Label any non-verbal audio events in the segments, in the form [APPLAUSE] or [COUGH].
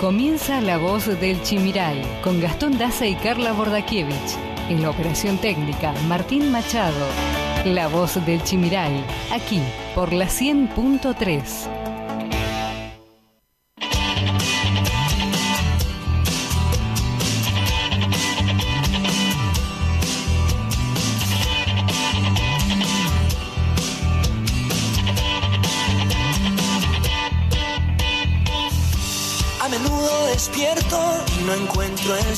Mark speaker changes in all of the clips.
Speaker 1: comienza La Voz del Chimiray con Gastón Daza y Carla Bordakiewicz. En la operación técnica, Martín Machado. La Voz del Chimiray, aquí por la 100.3.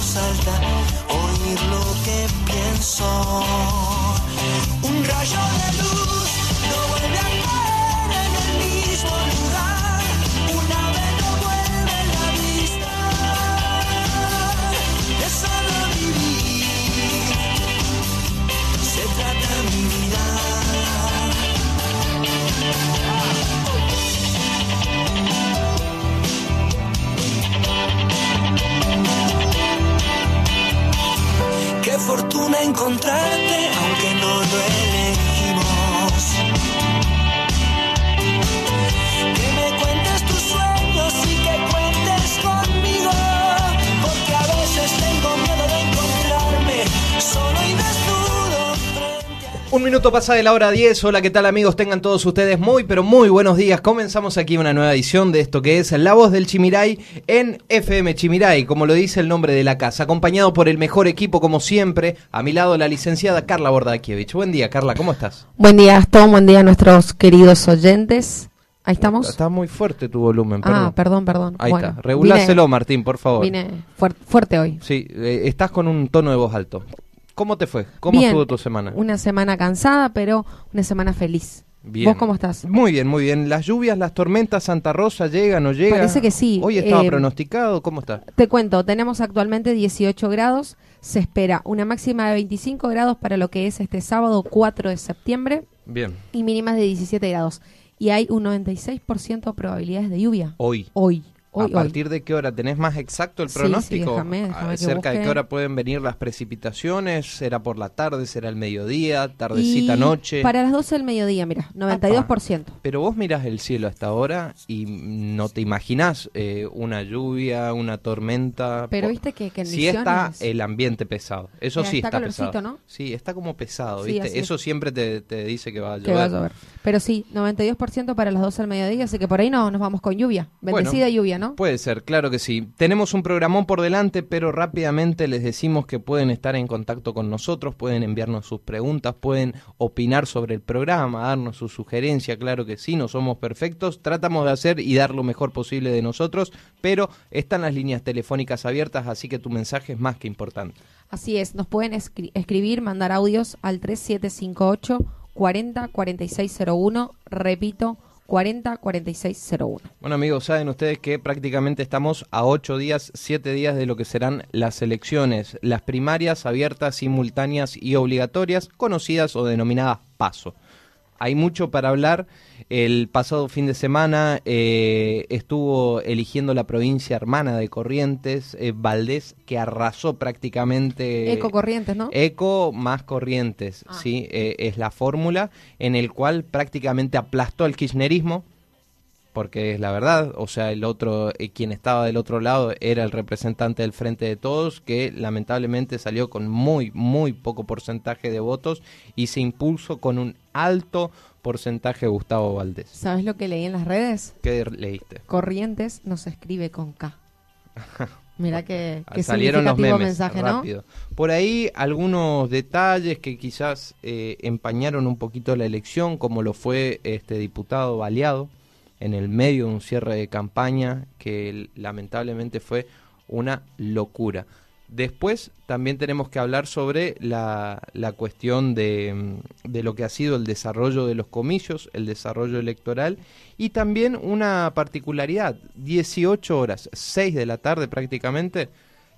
Speaker 2: voz alta, oír lo que pienso. Un rayo de luz
Speaker 3: minuto pasa de la hora 10. Hola, ¿qué tal amigos? Tengan todos ustedes muy, pero muy buenos días. Comenzamos aquí una nueva edición de esto que es La Voz del Chimiray en FM Chimiray, como lo dice el nombre de la casa, acompañado por el mejor equipo como siempre. A mi lado la licenciada Carla Bordakiewicz. Buen día, Carla, ¿cómo estás?
Speaker 4: Buen día, Gastón. Buen día a nuestros queridos oyentes. Ahí estamos.
Speaker 3: Está muy fuerte tu volumen, perdón.
Speaker 4: Ah, perdón, perdón.
Speaker 3: Ahí
Speaker 4: Bueno,
Speaker 3: está. Reguláselo,
Speaker 4: vine-
Speaker 3: Martín, por favor.
Speaker 4: Vine fuer- fuerte hoy.
Speaker 3: Sí, eh, estás con un tono de voz alto. ¿Cómo te fue? ¿Cómo
Speaker 4: Bien.
Speaker 3: estuvo tu semana?
Speaker 4: Una semana cansada, pero una semana feliz.
Speaker 3: Bien.
Speaker 4: ¿Vos cómo estás?
Speaker 3: Muy bien, muy bien. Las lluvias, las tormentas, Santa Rosa, ¿llegan o llegan?
Speaker 4: Parece que sí.
Speaker 3: Hoy estaba
Speaker 4: Eh,
Speaker 3: pronosticado, ¿cómo está?
Speaker 4: Te cuento, tenemos actualmente 18 grados. Se espera una máxima de 25 grados para lo que es este sábado 4 de septiembre
Speaker 3: Bien.
Speaker 4: y mínimas de 17 grados. Y hay un 96% de probabilidades de lluvia.
Speaker 3: Hoy.
Speaker 4: Hoy. Hoy,
Speaker 3: ¿A
Speaker 4: hoy.
Speaker 3: partir de qué hora? ¿Tenés más exacto el
Speaker 4: Sí, sí,
Speaker 3: pronóstico?
Speaker 4: déjame, déjame
Speaker 3: Ah, ¿Cerca de qué hora pueden venir las precipitaciones? ¿Será por la tarde? ¿Será el mediodía? ¿Tardecita
Speaker 4: Y
Speaker 3: noche?
Speaker 4: Para las 12 del mediodía, mira, 92%.
Speaker 3: Pero vos mirás el cielo hasta ahora y no te imaginás eh, una lluvia, una tormenta.
Speaker 4: Pero viste que, que en
Speaker 3: Sí está el ambiente pesado. Eso
Speaker 4: Mira,
Speaker 3: sí
Speaker 4: está
Speaker 3: está, pesado.
Speaker 4: ¿no?
Speaker 3: Sí, está como pesado,
Speaker 4: Sí,
Speaker 3: ¿viste?
Speaker 4: es.
Speaker 3: Eso siempre te, te dice que va a llover.
Speaker 4: que va a llover. Pero sí, 92% para las 12 del mediodía, así que por ahí no nos vamos con lluvia. Bendecida
Speaker 3: Bueno,
Speaker 4: lluvia, ¿no?
Speaker 3: Puede ser, claro que sí. Tenemos un programón por delante, pero rápidamente les decimos que pueden estar en contacto con nosotros, pueden enviarnos sus preguntas, pueden opinar sobre el programa, darnos su sugerencia, claro que sí, no somos perfectos, tratamos de hacer y dar lo mejor posible de nosotros, pero están las líneas telefónicas abiertas, así que tu mensaje es más que importante.
Speaker 4: Así es, nos pueden escri- escribir, mandar audios al 3758 40 4601, repito, 40 4601.
Speaker 3: Bueno amigos, saben ustedes que prácticamente estamos a ocho días, siete días de lo que serán las elecciones, las primarias abiertas, simultáneas y obligatorias, conocidas o denominadas PASO. Hay mucho para hablar. El pasado fin de semana eh, estuvo eligiendo la provincia hermana de Corrientes, eh, Valdés, que arrasó prácticamente...
Speaker 4: Eco Corrientes, ¿no?
Speaker 3: Eco más Corrientes,
Speaker 4: Ah.
Speaker 3: sí, eh, es la fórmula en el cual prácticamente aplastó al kirchnerismo, porque es la verdad, o sea, el otro, eh, quien estaba del otro lado era el representante del Frente de Todos, que lamentablemente salió con muy, muy poco porcentaje de votos y se impulsó con un alto porcentaje Gustavo Valdés.
Speaker 4: ¿Sabes lo que leí en las redes?
Speaker 3: ¿Qué leíste?
Speaker 4: Corrientes no se escribe con K. [LAUGHS] Mira que, qué
Speaker 3: Salieron los memes
Speaker 4: mensaje, ¿no?
Speaker 3: Por ahí algunos detalles que quizás eh, empañaron un poquito la elección, como lo fue este diputado baleado en el medio de un cierre de campaña que lamentablemente fue una locura. Después también tenemos que hablar sobre la, la cuestión de, mm, de, lo que ha sido el desarrollo de los comicios, el desarrollo electoral y también una particularidad, 18 horas, 6 de la tarde prácticamente,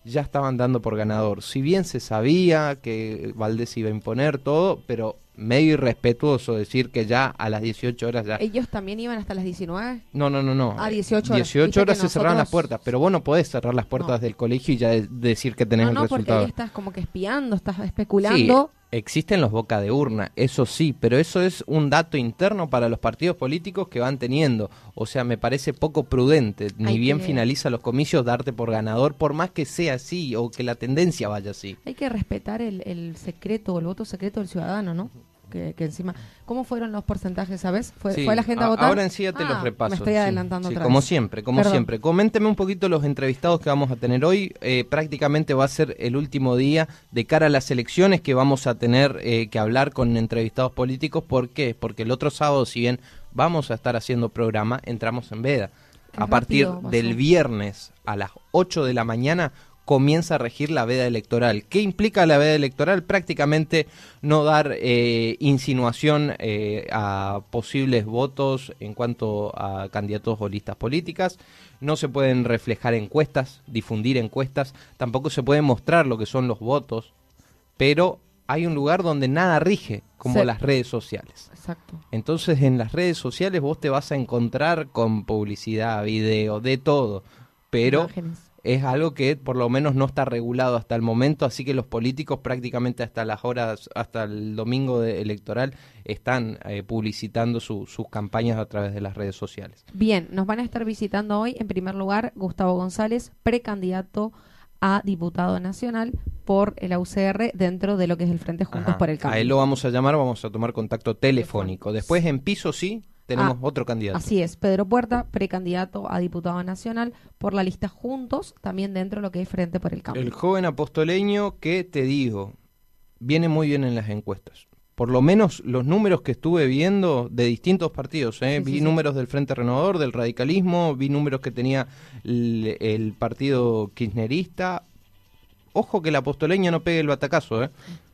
Speaker 3: ya estaban dando por ganador. Si bien se sabía que Valdés iba a imponer todo, pero medio irrespetuoso decir que ya a las 18 horas ya...
Speaker 4: ¿Ellos también iban hasta las 19?
Speaker 3: No, no, no, no.
Speaker 4: A 18 horas.
Speaker 3: 18 horas se cerraron las puertas, pero vos no podés cerrar las puertas del colegio y ya decir que tenés
Speaker 4: no, no,
Speaker 3: el resultado.
Speaker 4: porque ahí estás como que espiando, estás especulando.
Speaker 3: Sí, existen los boca de urna, eso sí, pero eso es un dato interno para los partidos políticos que van teniendo. O sea, me parece poco prudente, ni
Speaker 4: Hay
Speaker 3: bien
Speaker 4: que-
Speaker 3: finaliza los comicios, darte por ganador, por más que sea así o que la tendencia vaya así.
Speaker 4: Hay que respetar el, el secreto, el voto secreto del ciudadano, ¿no? Que, que encima... ¿Cómo fueron los porcentajes, sabes? ¿Fue,
Speaker 3: Sí,
Speaker 4: ¿fue la gente a,
Speaker 3: a-
Speaker 4: votar?
Speaker 3: Ahora en sí ya te
Speaker 4: Ah,
Speaker 3: los repaso.
Speaker 4: Me estoy adelantando
Speaker 3: Sí,
Speaker 4: otra
Speaker 3: como
Speaker 4: vez.
Speaker 3: siempre, como
Speaker 4: Perdón.
Speaker 3: siempre. Coménteme un poquito los entrevistados que vamos a tener hoy. Eh, prácticamente va a ser el último día de cara a las elecciones que vamos a tener eh, que hablar con entrevistados políticos. ¿Por qué? Porque el otro sábado, si bien vamos a estar haciendo programa, entramos en veda. A partir
Speaker 4: rápido
Speaker 3: del viernes a las 8 de la mañana comienza a regir la veda electoral. ¿Qué implica la veda electoral? Prácticamente no dar eh, insinuación eh, a posibles votos en cuanto a candidatos o listas políticas. No se pueden reflejar encuestas, difundir encuestas, tampoco se puede mostrar lo que son los votos, pero hay un lugar donde nada rige, como
Speaker 4: Sí.
Speaker 3: las redes sociales.
Speaker 4: Exacto.
Speaker 3: Entonces en las redes sociales vos te vas a encontrar con publicidad, video, de todo, pero
Speaker 4: Imágenes.
Speaker 3: Es algo que por lo menos no está regulado hasta el momento, así que los políticos prácticamente hasta las horas, hasta el domingo de- electoral, están eh, publicitando su- sus campañas a través de las redes sociales.
Speaker 4: Bien, nos van a estar visitando hoy, en primer lugar, Gustavo González, precandidato a diputado nacional por el UCR dentro de lo que es el Frente Juntos
Speaker 3: Ajá.
Speaker 4: por el Cambio.
Speaker 3: A él lo vamos a llamar, vamos a tomar contacto telefónico. Después en piso sí, tenemos
Speaker 4: Ah,
Speaker 3: otro candidato.
Speaker 4: Así es, Pedro Puerta, precandidato a diputado nacional por la lista Juntos, también dentro de lo que es Frente por el Cambio.
Speaker 3: El joven apostoleño que te digo, viene muy bien en las encuestas. Por lo menos los números que estuve viendo de distintos partidos, ¿eh?
Speaker 4: Sí,
Speaker 3: vi
Speaker 4: sí, sí.
Speaker 3: números del Frente Renovador, del radicalismo, vi números que tenía el, el partido kirchnerista. Ojo que el apostoleño no pegue el batacazo, ¿eh?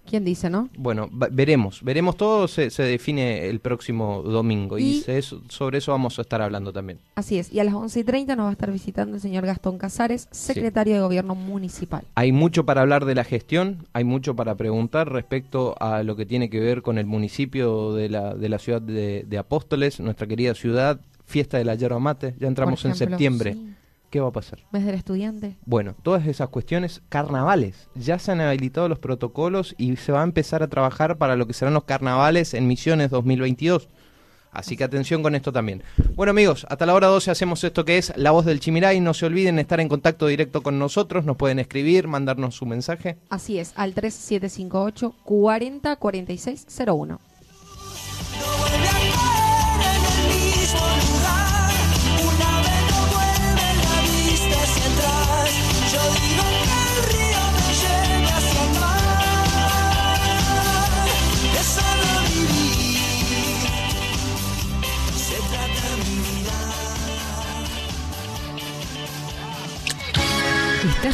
Speaker 4: ¿Quién dice, no?
Speaker 3: Bueno, veremos, veremos todo, se, se define el próximo domingo y,
Speaker 4: Y-
Speaker 3: se- sobre eso vamos a estar hablando también.
Speaker 4: Así es, y a las 11 y 30 nos va a estar visitando el señor Gastón Casares, secretario de Gobierno Municipal.
Speaker 3: Hay mucho para hablar de la gestión, hay mucho para preguntar respecto a lo que tiene que ver con el municipio de la, de la ciudad de, de Apóstoles, nuestra querida ciudad, fiesta de la yerba mate, ya entramos en septiembre.
Speaker 4: sí.
Speaker 3: ¿Qué va a pasar?
Speaker 4: Mes del estudiante.
Speaker 3: Bueno, todas esas cuestiones, carnavales, ya se han habilitado los protocolos y se va a empezar a trabajar para lo que serán los carnavales en Misiones 2022. Así que atención con esto también. Bueno amigos, hasta la hora 12 hacemos esto que es La Voz del Chimiray. No se olviden estar en contacto directo con nosotros, nos pueden escribir, mandarnos su mensaje.
Speaker 4: Así es, al 3758 40 46 01.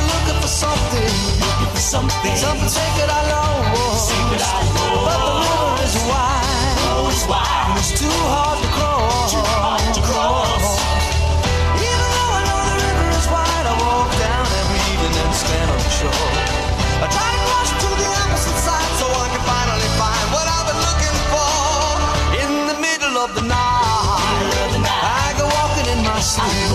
Speaker 2: deep. I must be looking for something, something sacred I know. But the river is wide, and it's too hard to cross. Even though I know the river is wide, I walk down every evening and stand on the shore. I try to cross to the opposite side so I can finally find what I've been looking for. In the middle of the night, I go walking in my sleep.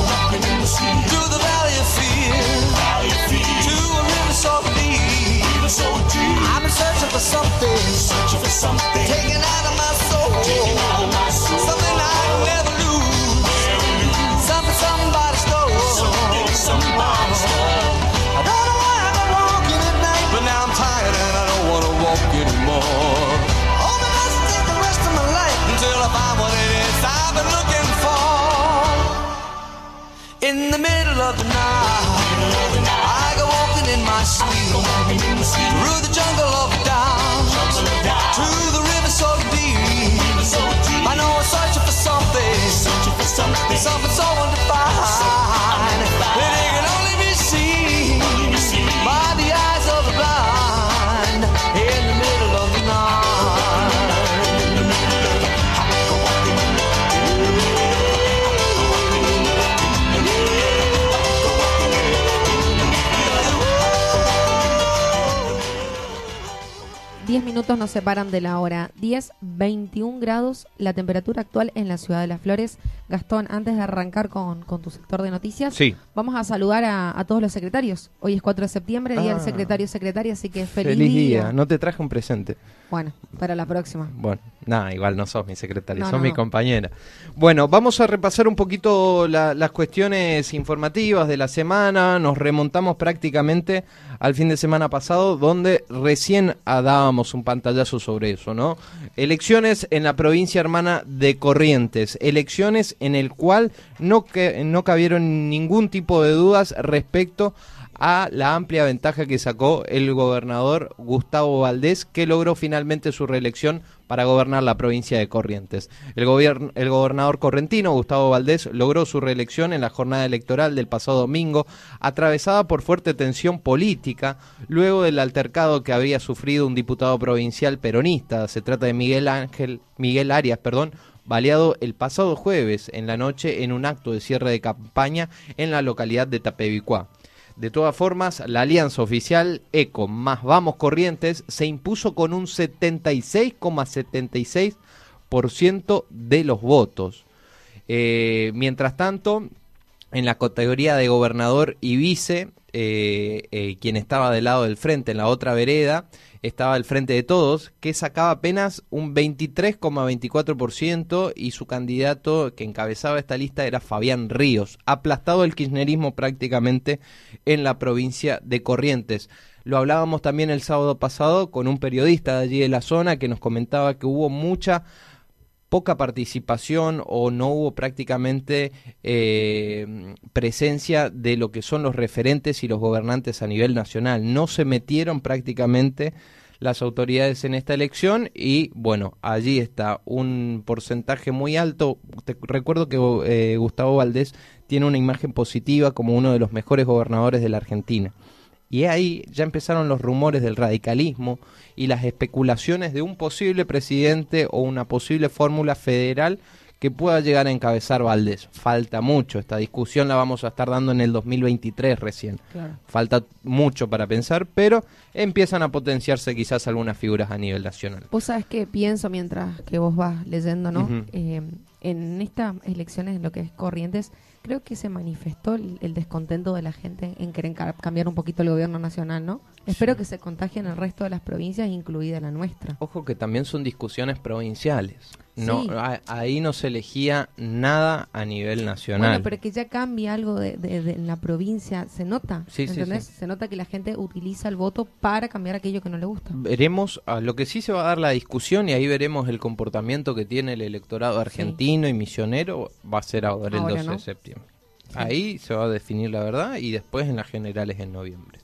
Speaker 2: Something, searching for something, out of my soul, something I never lose, something somebody stole. I don't know why I go walking at night, but now I'm tired and I don't wanna walk anymore. The rest of my life until I find what it is I've been looking for. In the middle of the night, in my sleep. Through the
Speaker 4: 10 minutos nos separan de la hora. 10, 21 grados la temperatura actual en la ciudad de Las Flores. Gastón, antes de arrancar con, con tu sector de noticias,
Speaker 3: sí.
Speaker 4: vamos a saludar a, todos los secretarios. Hoy es 4 de septiembre, día del ah. secretario secretaria, así que feliz,
Speaker 3: feliz día. No te traje un presente.
Speaker 4: Bueno, para la próxima.
Speaker 3: Bueno, nada, igual no sos mi secretaria,
Speaker 4: No,
Speaker 3: sos
Speaker 4: no,
Speaker 3: mi
Speaker 4: no.
Speaker 3: compañera. Bueno, vamos a repasar un poquito la- las cuestiones informativas de la semana. Nos remontamos prácticamente al fin de semana pasado, donde recién dábamos un pantallazo sobre eso, ¿no? Elecciones en la provincia hermana de Corrientes. Elecciones en el cual no, que, no cabieron ningún tipo de dudas respecto a la amplia ventaja que sacó el gobernador Gustavo Valdés, que logró finalmente su reelección para gobernar la provincia de Corrientes. El, el gobernador correntino, Gustavo Valdés, logró su reelección en la jornada electoral del pasado domingo, atravesada por fuerte tensión política, luego del altercado que habría sufrido un diputado provincial peronista. Se trata de Miguel Ángel, Miguel Arias, perdón, baleado el pasado jueves en la noche en un acto de cierre de campaña en la localidad de Tapebicuá. De todas formas, la alianza oficial ECO más Vamos Corrientes se impuso con un 76,76% de los votos. Eh, mientras tanto, en la categoría de gobernador y vice, eh, eh, quien estaba del lado del frente, en la otra vereda, estaba el frente de todos, que sacaba apenas un 23,24% y su candidato que encabezaba esta lista era Fabián Ríos, aplastado el kirchnerismo prácticamente en la provincia de Corrientes. Lo hablábamos también el sábado pasado con un periodista de allí de la zona que nos comentaba que hubo mucha poca participación o no hubo prácticamente eh, presencia de lo que son los referentes y los gobernantes a nivel nacional. No se metieron prácticamente las autoridades en esta elección y bueno, allí está un porcentaje muy alto. Te recuerdo que eh, Gustavo Valdés tiene una imagen positiva como uno de los mejores gobernadores de la Argentina. Y ahí ya empezaron los rumores del radicalismo y las especulaciones de un posible presidente o una posible fórmula federal que pueda llegar a encabezar Valdés. Falta mucho, esta discusión la vamos a estar dando en el 2023 recién.
Speaker 4: Claro.
Speaker 3: Falta mucho para pensar, pero empiezan a potenciarse quizás algunas figuras a nivel nacional.
Speaker 4: Vos sabés que pienso mientras que vos vas leyendo, ¿no? Eh, en estas elecciones, en lo que es Corrientes, creo que se manifestó el, el descontento de la gente en querer ca- cambiar un poquito el gobierno nacional, ¿no? Espero que se contagie en el resto de las provincias, incluida la nuestra.
Speaker 3: Ojo que también son discusiones provinciales. No,
Speaker 4: Sí.
Speaker 3: a- ahí no se elegía nada a nivel nacional.
Speaker 4: Bueno, pero que ya cambie algo de, de- de- en la provincia, se nota,
Speaker 3: Sí, sí,
Speaker 4: ¿entendés?
Speaker 3: sí.
Speaker 4: Se nota que la gente utiliza el voto para cambiar aquello que no le gusta.
Speaker 3: Veremos, a lo que sí se va a dar la discusión y ahí veremos el comportamiento que tiene el electorado argentino y misionero, va a ser ahora,
Speaker 4: Ahora,
Speaker 3: el 12
Speaker 4: ¿no?
Speaker 3: de septiembre. Ahí se va a definir la verdad y después en las generales en noviembre.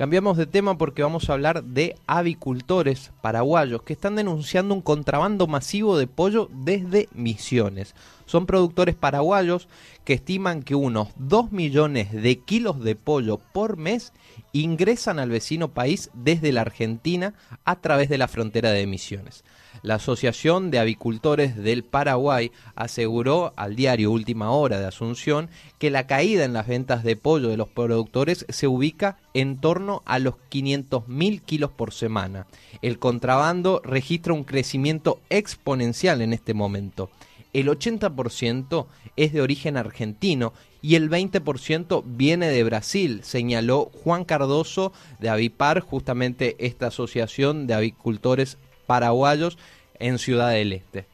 Speaker 3: Cambiamos de tema porque vamos a hablar de avicultores paraguayos que están denunciando un contrabando masivo de pollo desde Misiones. Son productores paraguayos que estiman que unos 2 millones de kilos de pollo por mes ingresan al vecino país desde la Argentina a través de la frontera de Misiones. La Asociación de Avicultores del Paraguay aseguró al diario Última Hora de Asunción que la caída en las ventas de pollo de los productores se ubica en torno a los 500.000 kilos por semana. El contrabando registra un crecimiento exponencial en este momento. el 80% es de origen argentino y el 20% viene de Brasil, señaló Juan Cardoso de Avipar, justamente esta asociación de avicultores paraguayos en Ciudad del Este.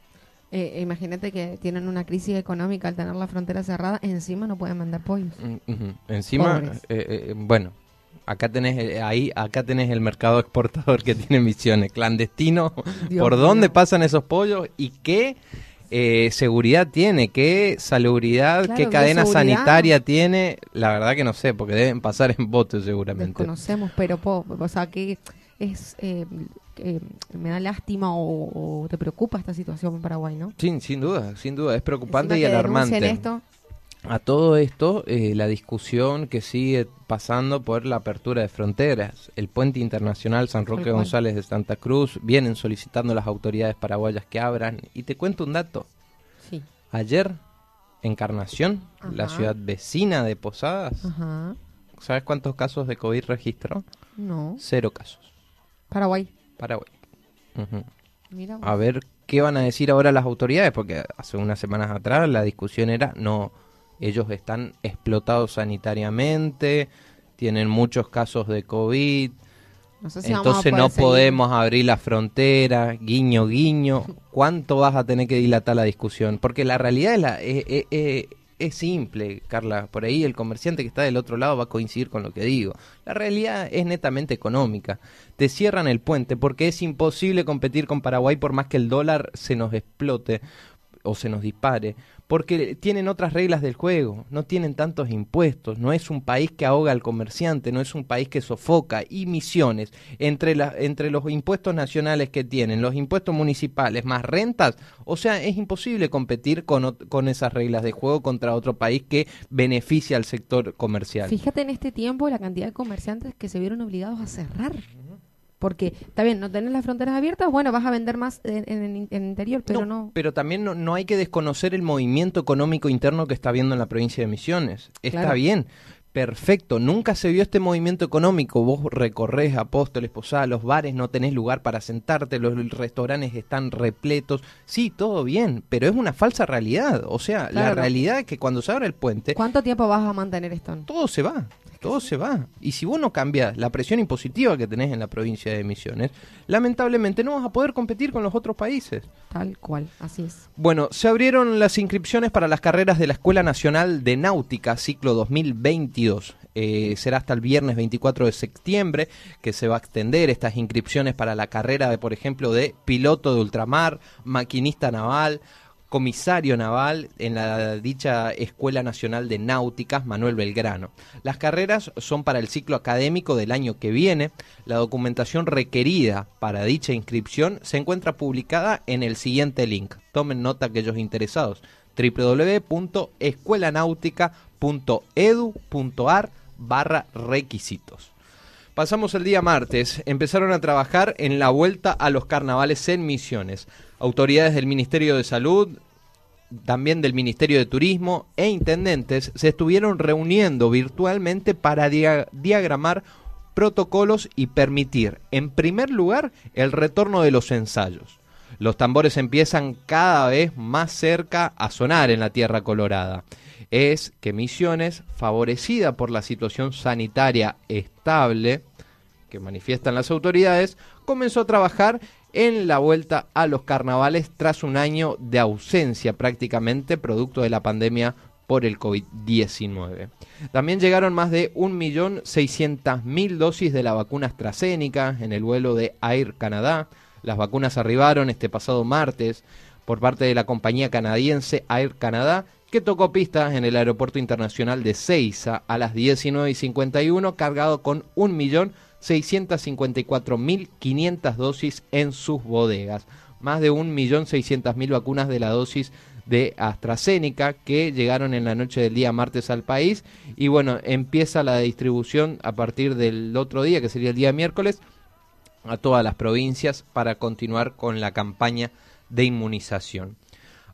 Speaker 4: Eh, imagínate que tienen una crisis económica al tener la frontera cerrada, encima no pueden mandar pollos.
Speaker 3: Mm. Encima, eh, eh, bueno, acá tenés eh, ahí, acá tenés el mercado [LAUGHS] exportador que tiene misiones, clandestino,
Speaker 4: Dios
Speaker 3: por dónde pasan esos pollos y qué eh, seguridad tiene, qué salubridad,
Speaker 4: Claro,
Speaker 3: qué cadena sanitaria tiene, la verdad que no sé, porque deben pasar en bote seguramente.
Speaker 4: Desconocemos, pero po, o sea que es eh, me da lástima o, o te preocupa esta situación en Paraguay, ¿no?
Speaker 3: Sí, sin duda, sin duda, es preocupante
Speaker 4: Encima
Speaker 3: y alarmante.
Speaker 4: esto,
Speaker 3: A todo esto, eh, la discusión que sigue pasando por la apertura de fronteras. El puente internacional San Roque. González de Santa Cruz vienen solicitando a las autoridades paraguayas que abran. Y te cuento un dato.
Speaker 4: sí.
Speaker 3: Ayer, Encarnación, la
Speaker 4: Ajá.
Speaker 3: ciudad vecina de Posadas,
Speaker 4: Ajá.
Speaker 3: ¿sabes cuántos casos de COVID registró?
Speaker 4: No.
Speaker 3: Cero casos.
Speaker 4: Paraguay.
Speaker 3: Paraguay.
Speaker 4: Mira.
Speaker 3: a ver qué van a decir ahora las autoridades, porque hace unas semanas atrás la discusión era, no, ellos están explotados sanitariamente, tienen muchos casos de COVID,
Speaker 4: No sé si vamos a
Speaker 3: entonces no
Speaker 4: seguir.
Speaker 3: podemos abrir la frontera, guiño, guiño. ¿Cuánto vas a tener que dilatar la discusión? Porque la realidad es, la, es, es- es- simple, Carla. Por ahí el comerciante que está del otro lado va a coincidir con lo que digo. La realidad es netamente económica. Te cierran el puente porque es imposible competir con Paraguay por más que el dólar se nos explote o se nos dispare, porque tienen otras reglas del juego, no tienen tantos impuestos, no es un país que ahoga al comerciante, no es un país que sofoca, y misiones, entre, la, entre los impuestos nacionales que tienen, los impuestos municipales, más rentas, o sea, es imposible competir con, con esas reglas de juego contra otro país que beneficia al sector comercial.
Speaker 4: Fíjate en este tiempo la cantidad de comerciantes que se vieron obligados a cerrar. Porque, está bien, no tenés las fronteras abiertas, bueno, vas a vender más en, en el in- en el interior, pero no.
Speaker 3: Pero también no, no hay que desconocer el movimiento económico interno que está habiendo en la provincia de Misiones. Está
Speaker 4: Claro.
Speaker 3: bien, perfecto. Nunca se vio este movimiento económico. Vos recorres Apóstoles, Posadas, los bares, no tenés lugar para sentarte, los restaurantes están repletos. Sí, todo bien, pero es una falsa realidad. O sea, la realidad es que cuando se abre el puente,
Speaker 4: ¿Cuánto tiempo vas a mantener esto?
Speaker 3: todo se va, todo se va. Y si vos no cambias la presión impositiva que tenés en la provincia de Misiones, lamentablemente no vas a poder competir con los otros países.
Speaker 4: Tal cual, así es.
Speaker 3: Bueno, se abrieron las inscripciones para las carreras de la Escuela Nacional de Náutica, ciclo 2022. Eh, será hasta el viernes 24 de septiembre que se va a extender estas inscripciones para la carrera de, por ejemplo, de piloto de ultramar, maquinista naval, comisario naval en la dicha Escuela Nacional de Náuticas Manuel Belgrano. Las carreras son para el ciclo académico del año que viene. La documentación requerida para dicha inscripción se encuentra publicada en el siguiente link. Tomen nota aquellos interesados www.escuelanautica.edu.ar barra requisitos. Pasamos el día martes. Empezaron a trabajar en la vuelta a los carnavales en Misiones. Autoridades del Ministerio de Salud, también del Ministerio de Turismo e intendentes se estuvieron reuniendo virtualmente para dia- diagramar protocolos y permitir, en primer lugar, el retorno de los ensayos. Los tambores empiezan cada vez más cerca a sonar en la Tierra Colorada. Es que Misiones, favorecida por la situación sanitaria estable que manifiestan las autoridades, comenzó a trabajar en la vuelta a los carnavales tras un año de ausencia prácticamente producto de la pandemia por el COVID-19. También llegaron más de 1.600.000 dosis de la vacuna AstraZeneca en el vuelo de Air Canadá. Las vacunas arribaron este pasado martes por parte de la compañía canadiense Air Canadá, que tocó pistas en el Aeropuerto Internacional de Ceiza a las 19.51, cargado con 1.654.500 dosis en sus bodegas. Más de 1.600.000 vacunas de la dosis de AstraZeneca que llegaron en la noche del día martes al país y bueno, empieza la distribución a partir del otro día, que sería el día miércoles, a todas las provincias para continuar con la campaña de inmunización.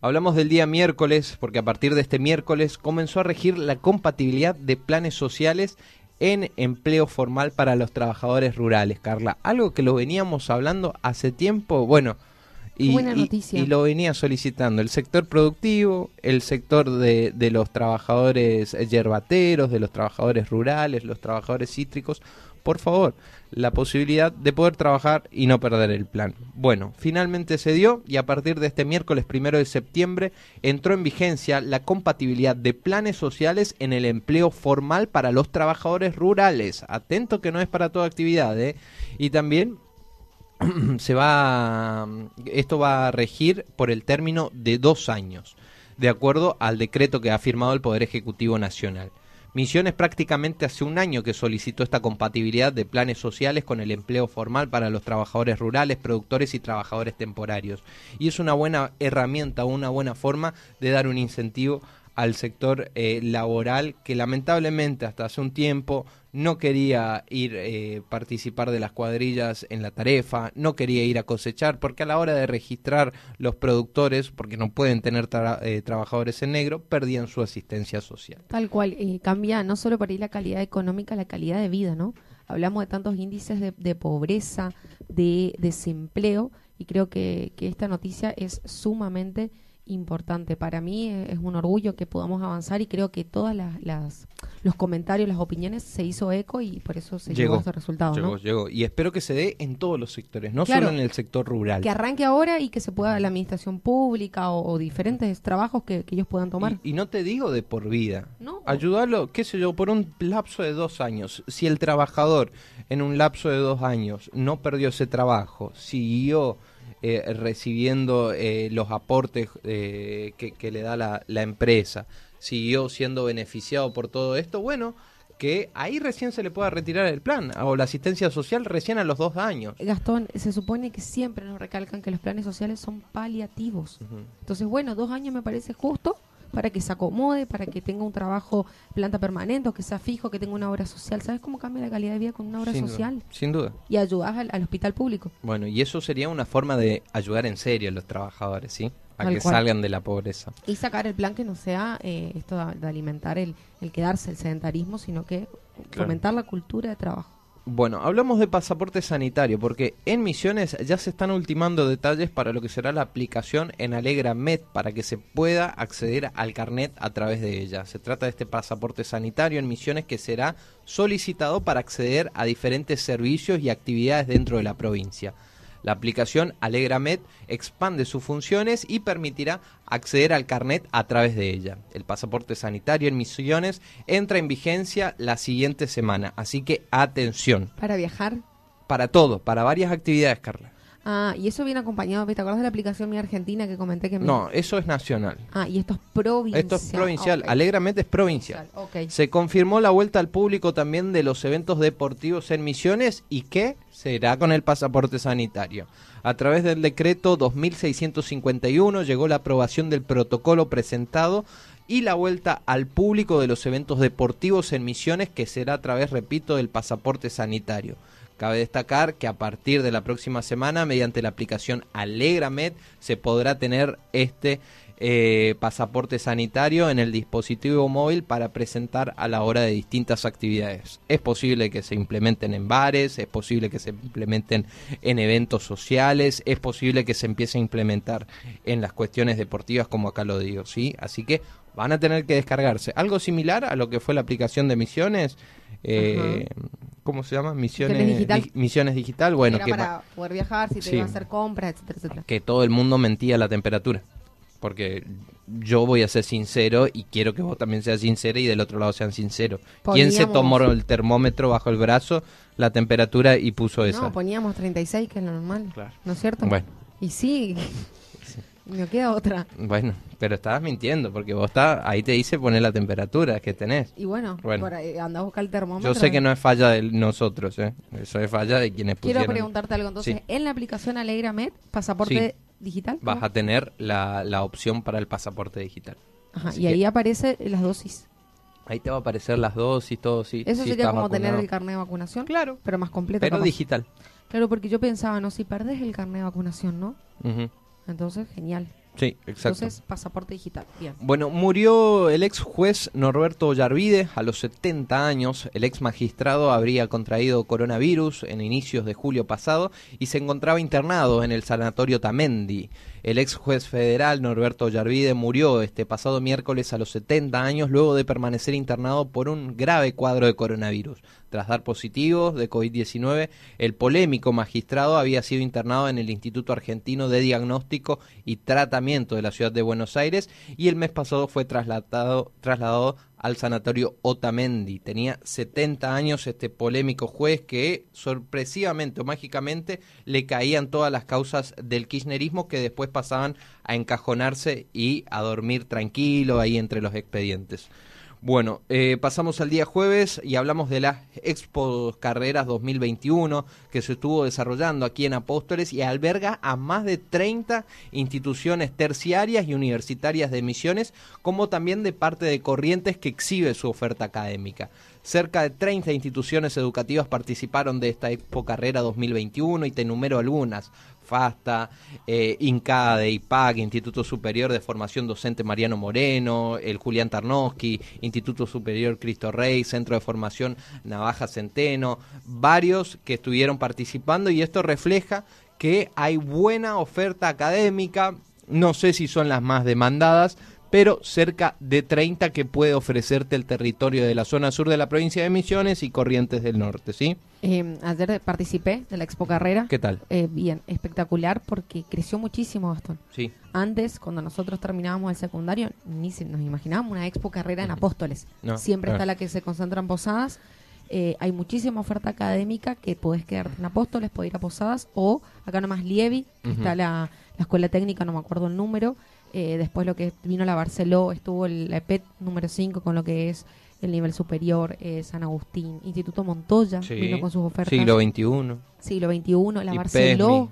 Speaker 3: Hablamos del día miércoles porque a partir de este miércoles comenzó a regir la compatibilidad de planes sociales en empleo formal para los trabajadores rurales, Carla. Algo que lo veníamos hablando hace tiempo, bueno, Y,
Speaker 4: buena
Speaker 3: y-
Speaker 4: noticia.
Speaker 3: y lo venía solicitando el sector productivo, el sector de, de los trabajadores yerbateros, de los trabajadores rurales, los trabajadores cítricos. Por favor, la posibilidad de poder trabajar y no perder el plan. Bueno, finalmente se dio y a partir de este miércoles primero de septiembre entró en vigencia la compatibilidad de planes sociales en el empleo formal para los trabajadores rurales. Atento que no es para toda actividad, ¿eh? Y también [CLEARS THROAT] se va esto va a regir por el término de dos años de acuerdo al decreto que ha firmado el Poder Ejecutivo Nacional. Misiones prácticamente hace un año que solicitó esta compatibilidad de planes sociales con el empleo formal para los trabajadores rurales, productores y trabajadores temporarios. Y es una buena herramienta, una buena forma de dar un incentivo al sector eh, laboral que lamentablemente hasta hace un tiempo no quería ir eh, participar de las cuadrillas en la tarefa, no quería ir a cosechar, porque a la hora de registrar los productores, porque no pueden tener eh, trabajadores en negro, perdían su asistencia social.
Speaker 4: Tal cual, cambia no solo por ahí la calidad económica, la calidad de vida, ¿no? Hablamos de tantos índices de, de pobreza, de desempleo, y creo que, que esta noticia es sumamente importante. Para mí es un orgullo que podamos avanzar y creo que todas las, las- los comentarios, las opiniones se hizo eco y por eso se llegó, a este resultado,
Speaker 3: llegó,
Speaker 4: ¿no?
Speaker 3: llegó. Y espero que se dé en todos los sectores, no
Speaker 4: Claro.
Speaker 3: solo en el sector rural.
Speaker 4: Que arranque ahora y que se pueda la administración pública o, o diferentes trabajos que, que ellos puedan tomar.
Speaker 3: Y, y no te digo de por vida.
Speaker 4: No.
Speaker 3: Ayudarlo, qué sé yo, por un lapso de dos años. Si el trabajador en un lapso de dos años no perdió ese trabajo, siguió eh, recibiendo eh, los aportes eh, que, que le da la, la empresa, siguió siendo beneficiado por todo esto, bueno, que ahí recién se le pueda retirar el plan o la asistencia social recién a los dos años.
Speaker 4: Gastón, se supone que siempre nos recalcan que los planes sociales son paliativos. Entonces, bueno, dos años me parece justo para que se acomode, para que tenga un trabajo planta permanente, o que sea fijo, que tenga una obra social. ¿Sabes cómo cambia la calidad de vida con una obra
Speaker 3: Sin duda,
Speaker 4: social?
Speaker 3: sin duda.
Speaker 4: Y ayudas al, al hospital público.
Speaker 3: Bueno, y eso sería una forma de ayudar en serio a los trabajadores, ¿sí? A que
Speaker 4: cual.
Speaker 3: salgan de la pobreza.
Speaker 4: Y sacar el plan que no sea eh, esto de, de alimentar el, el quedarse, el sedentarismo, sino que
Speaker 3: Claro.
Speaker 4: fomentar la cultura de trabajo.
Speaker 3: Bueno, hablamos de pasaporte sanitario porque en Misiones ya se están ultimando detalles para lo que será la aplicación en Alegra Med para que se pueda acceder al carnet a través de ella. Se trata de este pasaporte sanitario en Misiones que será solicitado para acceder a diferentes servicios y actividades dentro de la provincia. La aplicación AlegraMed expande sus funciones y permitirá acceder al carnet a través de ella. El pasaporte sanitario en Misiones entra en vigencia la siguiente semana, así que atención.
Speaker 4: Para viajar.
Speaker 3: Para todo, para varias actividades, Carla.
Speaker 4: Ah, y eso viene acompañado, ¿te acuerdas de la aplicación Mi Argentina que comenté que me...
Speaker 3: No, eso es nacional.
Speaker 4: Ah, y esto es provincial.
Speaker 3: Esto es provincial.
Speaker 4: Ok.
Speaker 3: AlegraMed es provincial.
Speaker 4: Ok.
Speaker 3: Se confirmó la vuelta al público también de los eventos deportivos en Misiones y que será con el pasaporte sanitario. A través del decreto 2651 llegó la aprobación del protocolo presentado y la vuelta al público de los eventos deportivos en Misiones que será a través, repito, del pasaporte sanitario. Cabe destacar que a partir de la próxima semana, mediante la aplicación AlegraMed, se podrá tener este eh, pasaporte sanitario en el dispositivo móvil para presentar a la hora de distintas actividades. Es posible que se implementen en bares, es posible que se implementen en eventos sociales, es posible que se empiece a implementar en las cuestiones deportivas, como acá lo digo, ¿sí? Así que van a tener que descargarse. Algo similar a lo que fue la aplicación de Misiones. eh, ¿Cómo se llama? Misiones,
Speaker 4: Misiones Digital.
Speaker 3: Dig- Misiones Digital. Bueno,
Speaker 4: Era
Speaker 3: que,
Speaker 4: para poder viajar, si te
Speaker 3: Sí.
Speaker 4: iba a hacer compras, etcétera, etcétera.
Speaker 3: que todo el mundo mentía la temperatura. Porque yo voy a ser sincero y quiero que vos también seas sincero y del otro lado sean sinceros. ¿Quién se tomó el termómetro bajo el brazo, la temperatura y puso esa?
Speaker 4: No, poníamos 36, que es lo normal.
Speaker 3: Claro.
Speaker 4: ¿No es cierto?
Speaker 3: Bueno.
Speaker 4: Y sí, [LAUGHS] me queda otra.
Speaker 3: Bueno, pero estabas mintiendo porque vos está, ahí te dice poner la temperatura que tenés.
Speaker 4: Y bueno,
Speaker 3: Bueno.
Speaker 4: por ahí, anda a buscar el termómetro.
Speaker 3: Yo sé que no es falla de nosotros, ¿eh? eso es falla de quienes
Speaker 4: Quiero
Speaker 3: pusieron.
Speaker 4: preguntarte algo. Entonces,
Speaker 3: Sí.
Speaker 4: en la aplicación AlegraMed, pasaporte
Speaker 3: Sí.
Speaker 4: digital.
Speaker 3: Vas a tener la, la opción para el pasaporte digital.
Speaker 4: Ajá,
Speaker 3: así
Speaker 4: y ahí aparece las dosis.
Speaker 3: Ahí te va a aparecer las dosis, todo, sí.
Speaker 4: Eso
Speaker 3: sí
Speaker 4: sería como tener el carnet de vacunación.
Speaker 3: Claro.
Speaker 4: Pero más completo.
Speaker 3: Pero
Speaker 4: capaz.
Speaker 3: digital.
Speaker 4: Claro, porque yo pensaba, no, si perdés el carnet de vacunación, ¿no? Entonces, genial.
Speaker 3: Sí, exacto.
Speaker 4: Entonces, pasaporte digital. Bien.
Speaker 3: Bueno, murió el ex juez Norberto Yarvide a los 70 años. El ex magistrado habría contraído coronavirus en inicios de julio pasado y se encontraba internado en el sanatorio Tamendi. El ex juez federal Norberto Yarvide murió este pasado miércoles a los 70 años luego de permanecer internado por un grave cuadro de coronavirus. Tras dar positivos de COVID-19, el polémico magistrado había sido internado en el Instituto Argentino de Diagnóstico y Tratamiento de la Ciudad de Buenos Aires y el mes pasado fue trasladado, trasladado al sanatorio Otamendi. Tenía 70 años este polémico juez que sorpresivamente o mágicamente le caían todas las causas del kirchnerismo que después pasaban a encajonarse y a dormir tranquilo ahí entre los expedientes. Bueno, eh, pasamos al día jueves y hablamos de las Expo Carreras 2021 que se estuvo desarrollando aquí en Apóstoles y alberga a más de 30 instituciones terciarias y universitarias de misiones, como también de parte de Corrientes que exhibe su oferta académica. Cerca de 30 instituciones educativas participaron de esta Expo Carrera 2021 y te enumero algunas. FASTA, eh, INCADE, IPAC, Instituto Superior de Formación Docente Mariano Moreno, el Julián Tarnowski, Instituto Superior Cristo Rey, Centro de Formación Navaja Centeno, varios que estuvieron participando y esto refleja que hay buena oferta académica, no sé si son las más demandadas, pero cerca de 30 que puede ofrecerte el territorio de la zona sur de la provincia de Misiones y Corrientes del Norte, ¿sí?
Speaker 4: Eh, ayer participé de la Expo Carrera.
Speaker 3: ¿Qué tal?
Speaker 4: Eh, bien, espectacular porque creció muchísimo, Gastón.
Speaker 3: Sí.
Speaker 4: Antes, cuando nosotros terminábamos el secundario, ni se nos imaginábamos una Expo Carrera en Apóstoles.
Speaker 3: No,
Speaker 4: Siempre está la que se concentra en Posadas. Eh, hay muchísima oferta académica que podés quedarte en Apóstoles, podés ir a Posadas o acá nomás Lievi, que
Speaker 3: Ujú.
Speaker 4: está la, la escuela técnica, no me acuerdo el número. Eh, después lo que vino la Barceló, estuvo el, la EPET número 5 con lo que es el nivel superior, eh, San Agustín, Instituto Montoya
Speaker 3: Sí.
Speaker 4: vino con sus ofertas.
Speaker 3: Siglo XXI.
Speaker 4: siglo XXI, la
Speaker 3: Y
Speaker 4: Barceló,
Speaker 3: PESMI.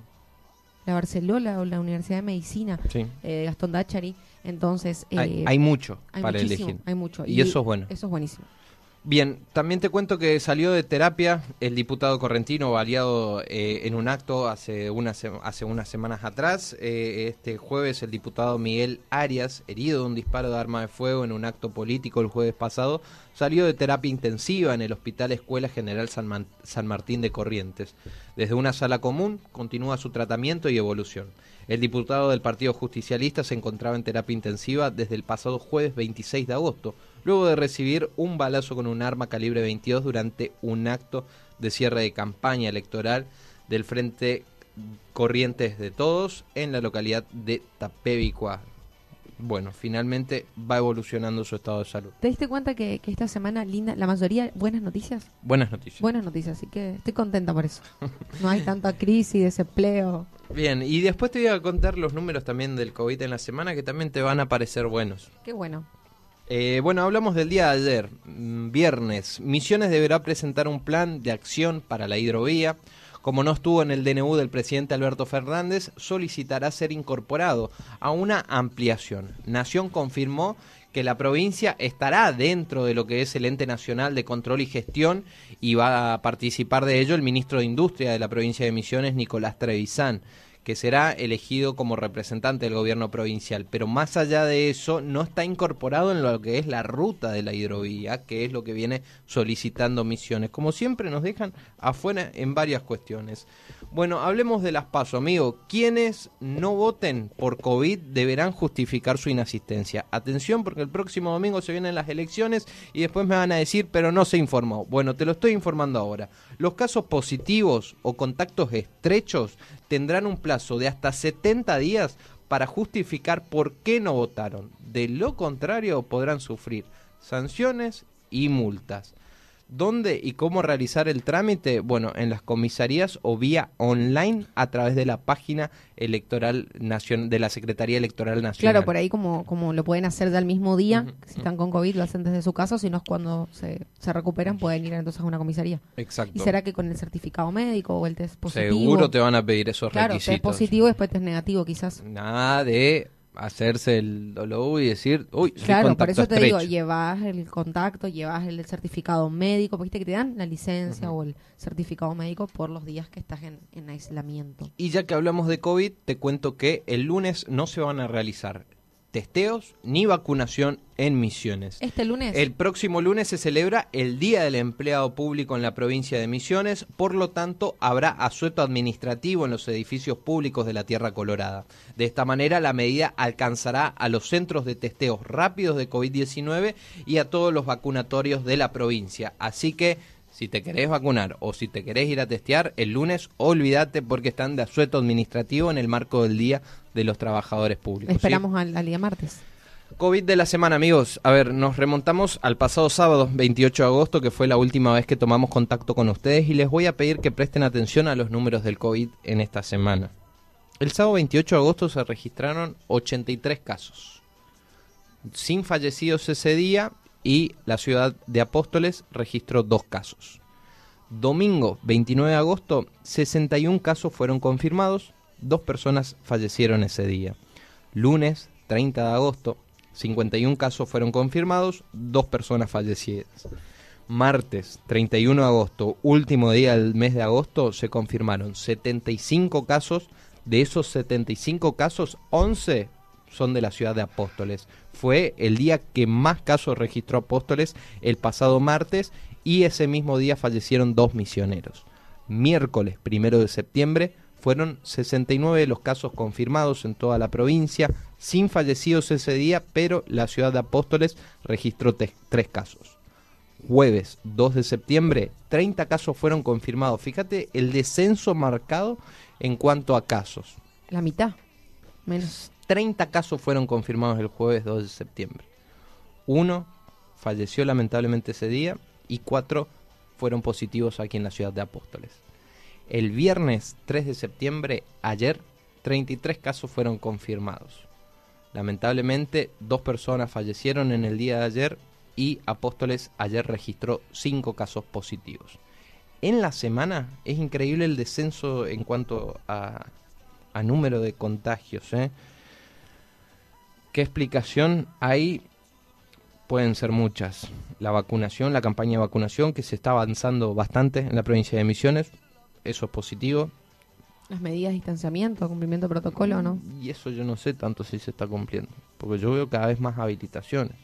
Speaker 4: la Barceló, la, la Universidad de Medicina
Speaker 3: Sí.
Speaker 4: eh, de Gastón Dachari. Entonces, eh,
Speaker 3: hay, hay mucho
Speaker 4: hay
Speaker 3: para elegir.
Speaker 4: hay mucho.
Speaker 3: Y, eso es bueno.
Speaker 4: Eso es buenísimo.
Speaker 3: Bien, también te cuento que salió de terapia el diputado correntino baleado eh, en un acto hace, una hace unas semanas atrás. Eh, este jueves el diputado Miguel Arias, herido de un disparo de arma de fuego en un acto político el jueves pasado, salió de terapia intensiva en el Hospital Escuela General San, San Martín de Corrientes. Desde una sala común continúa su tratamiento y evolución. El diputado del Partido Justicialista se encontraba en terapia intensiva desde el pasado jueves 26 de agosto, luego de recibir un balazo con un arma calibre 22 durante un acto de cierre de campaña electoral del Frente Corrientes de Todos en la localidad de Tapevicua. Bueno, finalmente va evolucionando su estado de salud.
Speaker 4: ¿Te diste cuenta que, que esta semana, linda, la mayoría, buenas noticias?
Speaker 3: Buenas noticias.
Speaker 4: Buenas noticias, así que estoy contenta por eso. No hay tanta crisis, desempleo.
Speaker 3: Bien, y después te voy a contar los números también del COVID en la semana que también te van a parecer buenos.
Speaker 4: Qué bueno.
Speaker 3: Eh, bueno, hablamos del día de ayer, mm, viernes. Misiones deberá presentar un plan de acción para la hidrovía. Como no estuvo en el DNU del presidente Alberto Fernández, solicitará ser incorporado a una ampliación. Nación confirmó que la provincia estará dentro de lo que es el ente nacional de control y gestión y va a participar de ello el ministro de Industria de la provincia de Misiones, Nicolás Trevisán que será elegido como representante del gobierno provincial. Pero más allá de eso, no está incorporado en lo que es la ruta de la hidrovía, que es lo que viene solicitando misiones. Como siempre, nos dejan afuera en varias cuestiones. Bueno, hablemos de las pasos, amigo. Quienes no voten por COVID deberán justificar su inasistencia. Atención, porque el próximo domingo se vienen las elecciones y después me van a decir, pero no se informó. Bueno, te lo estoy informando ahora. Los casos positivos o contactos estrechos tendrán un plazo de hasta 70 días para justificar por qué no votaron. De lo contrario, podrán sufrir sanciones y multas. ¿Dónde y cómo realizar el trámite? Bueno, en las comisarías o vía online a través de la página electoral nacion- de la Secretaría Electoral Nacional.
Speaker 4: Claro, por ahí como, como lo pueden hacer ya el mismo día, si están con COVID lo hacen desde su casa, si no es cuando se, se recuperan pueden ir entonces a una comisaría.
Speaker 3: Exacto.
Speaker 4: ¿Y será que con el certificado médico o el test positivo?
Speaker 3: Seguro te van a pedir esos
Speaker 4: Claro,
Speaker 3: requisitos.
Speaker 4: test positivo y después test negativo quizás.
Speaker 3: Nada de hacerse el dolor y decir, uy, soy
Speaker 4: Claro, por eso te
Speaker 3: estrecho.
Speaker 4: digo, llevas el contacto, llevas el certificado médico, porque que te dan la licencia o el certificado médico por los días que estás en, en aislamiento.
Speaker 3: Y ya que hablamos de COVID, te cuento que el lunes no se van a realizar testeos ni vacunación en Misiones.
Speaker 4: Este lunes,
Speaker 3: El próximo lunes se celebra el Día del Empleado Público en la provincia de Misiones, por lo tanto habrá asueto administrativo en los edificios públicos de la Tierra Colorada. De esta manera la medida alcanzará a los centros de testeos rápidos de COVID-19 y a todos los vacunatorios de la provincia. Así que si te querés vacunar o si te querés ir a testear el lunes, olvídate porque están de asueto administrativo en el marco del Día de los Trabajadores Públicos. ¿sí?
Speaker 4: esperamos al, al día martes.
Speaker 3: COVID de la semana, amigos. A ver, nos remontamos al pasado sábado, 28 de agosto, que fue la última vez que tomamos contacto con ustedes y les voy a pedir que presten atención a los números del COVID en esta semana. El sábado 28 de agosto se registraron 83 casos, sin fallecidos ese día y la ciudad de Apóstoles registró dos casos. Domingo 29 de agosto, 61 casos fueron confirmados, dos personas fallecieron ese día. Lunes 30 de agosto, 51 casos fueron confirmados, dos personas fallecidas. Martes 31 de agosto, último día del mes de agosto, se confirmaron 75 casos. De esos 75 casos, 11 son de la ciudad de Apóstoles. Fue el día que más casos registró Apóstoles el pasado martes y ese mismo día fallecieron dos misioneros. Miércoles primero de septiembre fueron 69 los casos confirmados en toda la provincia, sin fallecidos ese día, pero la ciudad de Apóstoles registró tres casos. Jueves 2 de septiembre, 30 casos fueron confirmados. Fíjate el descenso marcado en cuanto a casos.
Speaker 4: La mitad, menos.
Speaker 3: 30 casos fueron confirmados el jueves 2 de septiembre. Uno falleció lamentablemente ese día y cuatro fueron positivos aquí en la ciudad de Apóstoles. El viernes 3 de septiembre, ayer, 33 casos fueron confirmados. Lamentablemente, dos personas fallecieron en el día de ayer y Apóstoles ayer registró cinco casos positivos. En la semana es increíble el descenso en cuanto a, a número de contagios. ¿eh? ¿Qué explicación hay? Pueden ser muchas. La vacunación, la campaña de vacunación que se está avanzando bastante en la provincia de Misiones, eso es positivo.
Speaker 4: Las medidas de distanciamiento, cumplimiento de protocolo, ¿no?
Speaker 3: Y eso yo no sé tanto si se está cumpliendo, porque yo veo cada vez más habilitaciones.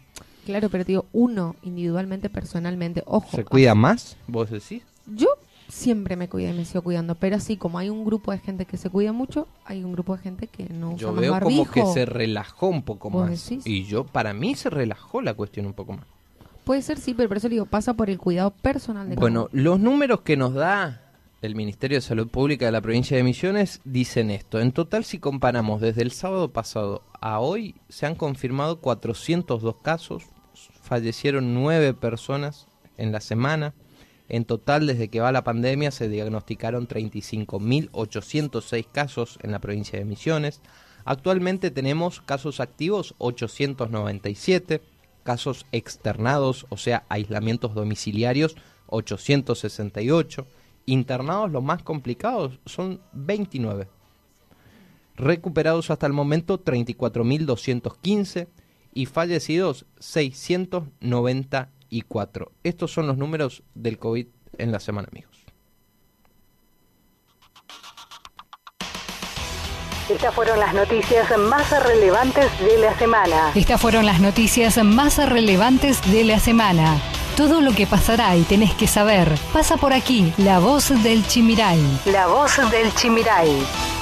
Speaker 4: Claro, pero te digo, uno individualmente, personalmente, ojo.
Speaker 3: ¿Se cuida más? ¿Vos decís?
Speaker 4: Yo siempre me cuidé y me sigo cuidando, pero así como hay un grupo de gente que se cuida mucho, hay un grupo de gente que no usa
Speaker 3: Yo
Speaker 4: más
Speaker 3: veo
Speaker 4: barbijo.
Speaker 3: como que se relajó un poco
Speaker 4: ¿Vos
Speaker 3: más.
Speaker 4: decís?
Speaker 3: Y yo, para mí, se relajó la cuestión un poco más.
Speaker 4: Puede ser, sí, pero por eso le digo, pasa por el cuidado personal de cada
Speaker 3: Bueno, los números que nos da el Ministerio de Salud Pública de la provincia de Misiones dicen esto. En total, si comparamos desde el sábado pasado a hoy, se han confirmado 402 casos, fallecieron 9 personas en la semana. En total, desde que va la pandemia, se diagnosticaron 35.806 casos en la provincia de Misiones. Actualmente tenemos casos activos 897, casos externados, o sea, aislamientos domiciliarios 868, internados los más complicados son 29. Recuperados hasta el momento 34.215 y fallecidos 694. Estos son los números del COVID en la semana, amigos.
Speaker 5: Estas fueron las noticias más relevantes de la semana.
Speaker 1: Estas fueron las noticias más relevantes de la semana. Todo lo que pasará y tenés que saber pasa por aquí, la voz del Chimiray.
Speaker 5: La voz del Chimiray.